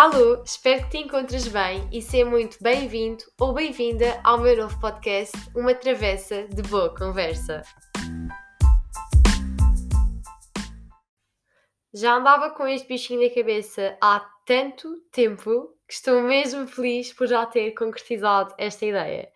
Alô, espero que te encontres bem e seja muito bem-vindo ou bem-vinda ao meu novo podcast, Uma Travessa de Boa Conversa. Já andava com este bichinho na cabeça há tanto tempo que estou mesmo feliz por já ter concretizado esta ideia.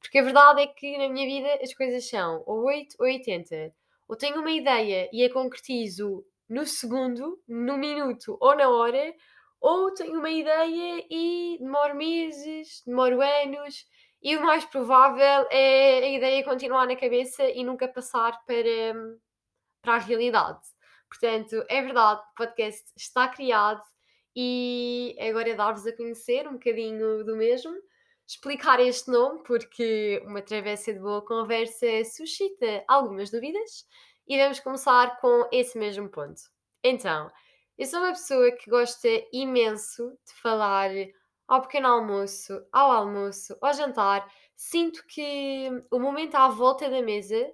Porque a verdade é que na minha vida as coisas são ou 8 ou 80. Ou tenho uma ideia e a concretizo no segundo, no minuto ou na hora, ou tenho uma ideia e demoro meses, demoro anos, e o mais provável é a ideia continuar na cabeça e nunca passar para, para a realidade. Portanto, é verdade, o podcast está criado e agora é dar-vos a conhecer um bocadinho do mesmo, explicar este nome, porque uma travessa de boa conversa suscita algumas dúvidas e vamos começar com esse mesmo ponto. Então, eu sou uma pessoa que gosta imenso de falar ao pequeno almoço, ao almoço, ao jantar. Sinto que o momento à volta da mesa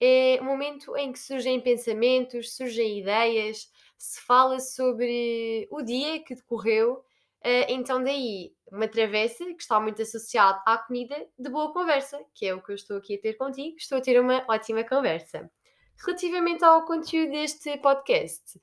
é o momento em que surgem pensamentos, surgem ideias, se fala sobre o dia que decorreu. Eh, então, daí, uma travessa que está muito associada à comida de boa conversa, que é o que eu estou aqui a ter contigo. Estou a ter uma ótima conversa. Relativamente ao conteúdo deste podcast,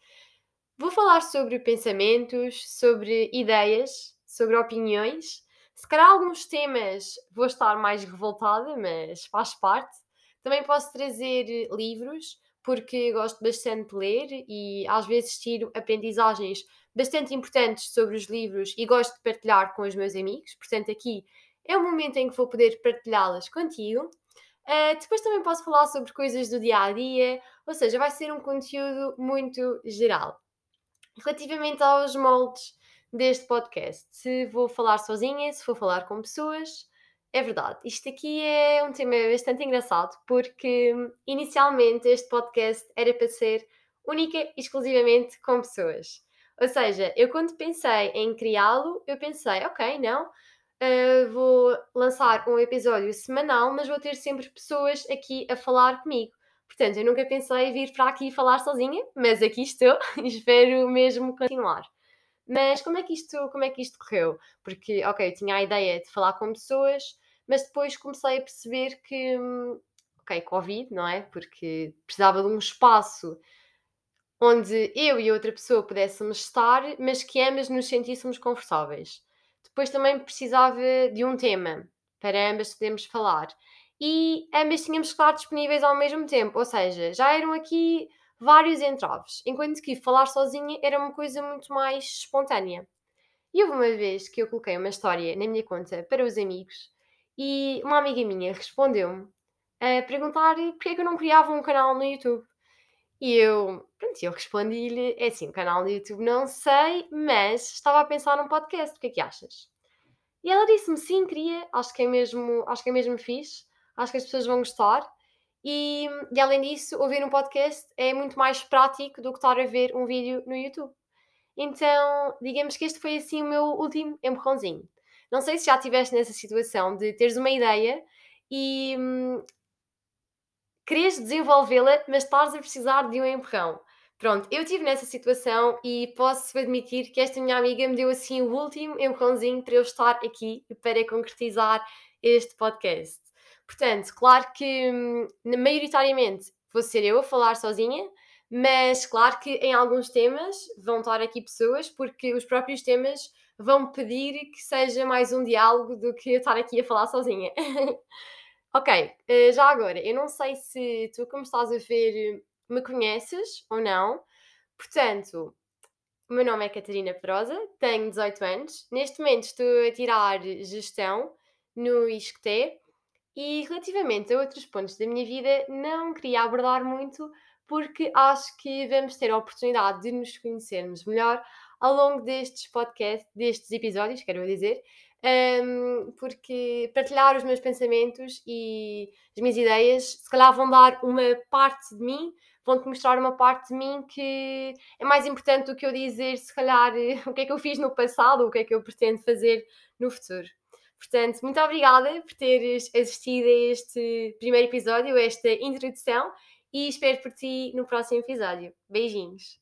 Vou falar sobre pensamentos, sobre ideias, sobre opiniões. Se calhar alguns temas vou estar mais revoltada, mas faz parte. Também posso trazer livros, porque gosto bastante de ler e às vezes tiro aprendizagens bastante importantes sobre os livros e gosto de partilhar com os meus amigos. Portanto, aqui é o momento em que vou poder partilhá-las contigo. Uh, depois também posso falar sobre coisas do dia a dia, ou seja, vai ser um conteúdo muito geral. Relativamente aos moldes deste podcast, se vou falar sozinha, se vou falar com pessoas, é verdade. Isto aqui é um tema bastante engraçado porque inicialmente este podcast era para ser única e exclusivamente com pessoas. Ou seja, eu quando pensei em criá-lo, eu pensei, ok, não, uh, vou lançar um episódio semanal, mas vou ter sempre pessoas aqui a falar comigo. Portanto, eu nunca pensei vir para aqui falar sozinha, mas aqui estou e espero mesmo continuar. Mas como é que isto, como é que isto correu? Porque, ok, eu tinha a ideia de falar com pessoas, mas depois comecei a perceber que, ok, Covid, não é? Porque precisava de um espaço onde eu e outra pessoa pudéssemos estar, mas que ambas nos sentíssemos confortáveis. Depois também precisava de um tema para ambas podermos falar e ambas tínhamos que estar disponíveis ao mesmo tempo, ou seja, já eram aqui vários entraves, enquanto que falar sozinha era uma coisa muito mais espontânea. E houve uma vez que eu coloquei uma história na minha conta para os amigos e uma amiga minha respondeu-me a perguntar porque é que eu não criava um canal no YouTube. E eu, pronto, eu respondi-lhe, é assim, um canal no YouTube não sei, mas estava a pensar num podcast, o que é que achas? E ela disse-me, sim, queria, acho que é mesmo, acho que é mesmo fixe acho que as pessoas vão gostar. E, e, além disso, ouvir um podcast é muito mais prático do que estar a ver um vídeo no YouTube. Então, digamos que este foi assim o meu último empurrãozinho. Não sei se já estiveste nessa situação de teres uma ideia e hum, queres desenvolvê-la, mas estás a precisar de um empurrão. Pronto, eu estive nessa situação e posso admitir que esta minha amiga me deu assim o último empurrãozinho para eu estar aqui para concretizar este podcast. Portanto, claro que hum, maioritariamente vou ser eu a falar sozinha, mas claro que em alguns temas vão estar aqui pessoas, porque os próprios temas vão pedir que seja mais um diálogo do que eu estar aqui a falar sozinha. ok, eh, já agora, eu não sei se tu, como estás a ver, me conheces ou não, portanto, o meu nome é Catarina Perosa, tenho 18 anos, neste momento estou a tirar gestão no ISCTE e relativamente a outros pontos da minha vida, não queria abordar muito, porque acho que vamos ter a oportunidade de nos conhecermos melhor ao longo destes podcasts, destes episódios, quero dizer, um, porque partilhar os meus pensamentos e as minhas ideias, se calhar vão dar uma parte de mim, vão-te mostrar uma parte de mim que é mais importante do que eu dizer, se calhar, o que é que eu fiz no passado, o que é que eu pretendo fazer no futuro. Portanto, muito obrigada por teres assistido a este primeiro episódio, a esta introdução, e espero por ti no próximo episódio. Beijinhos!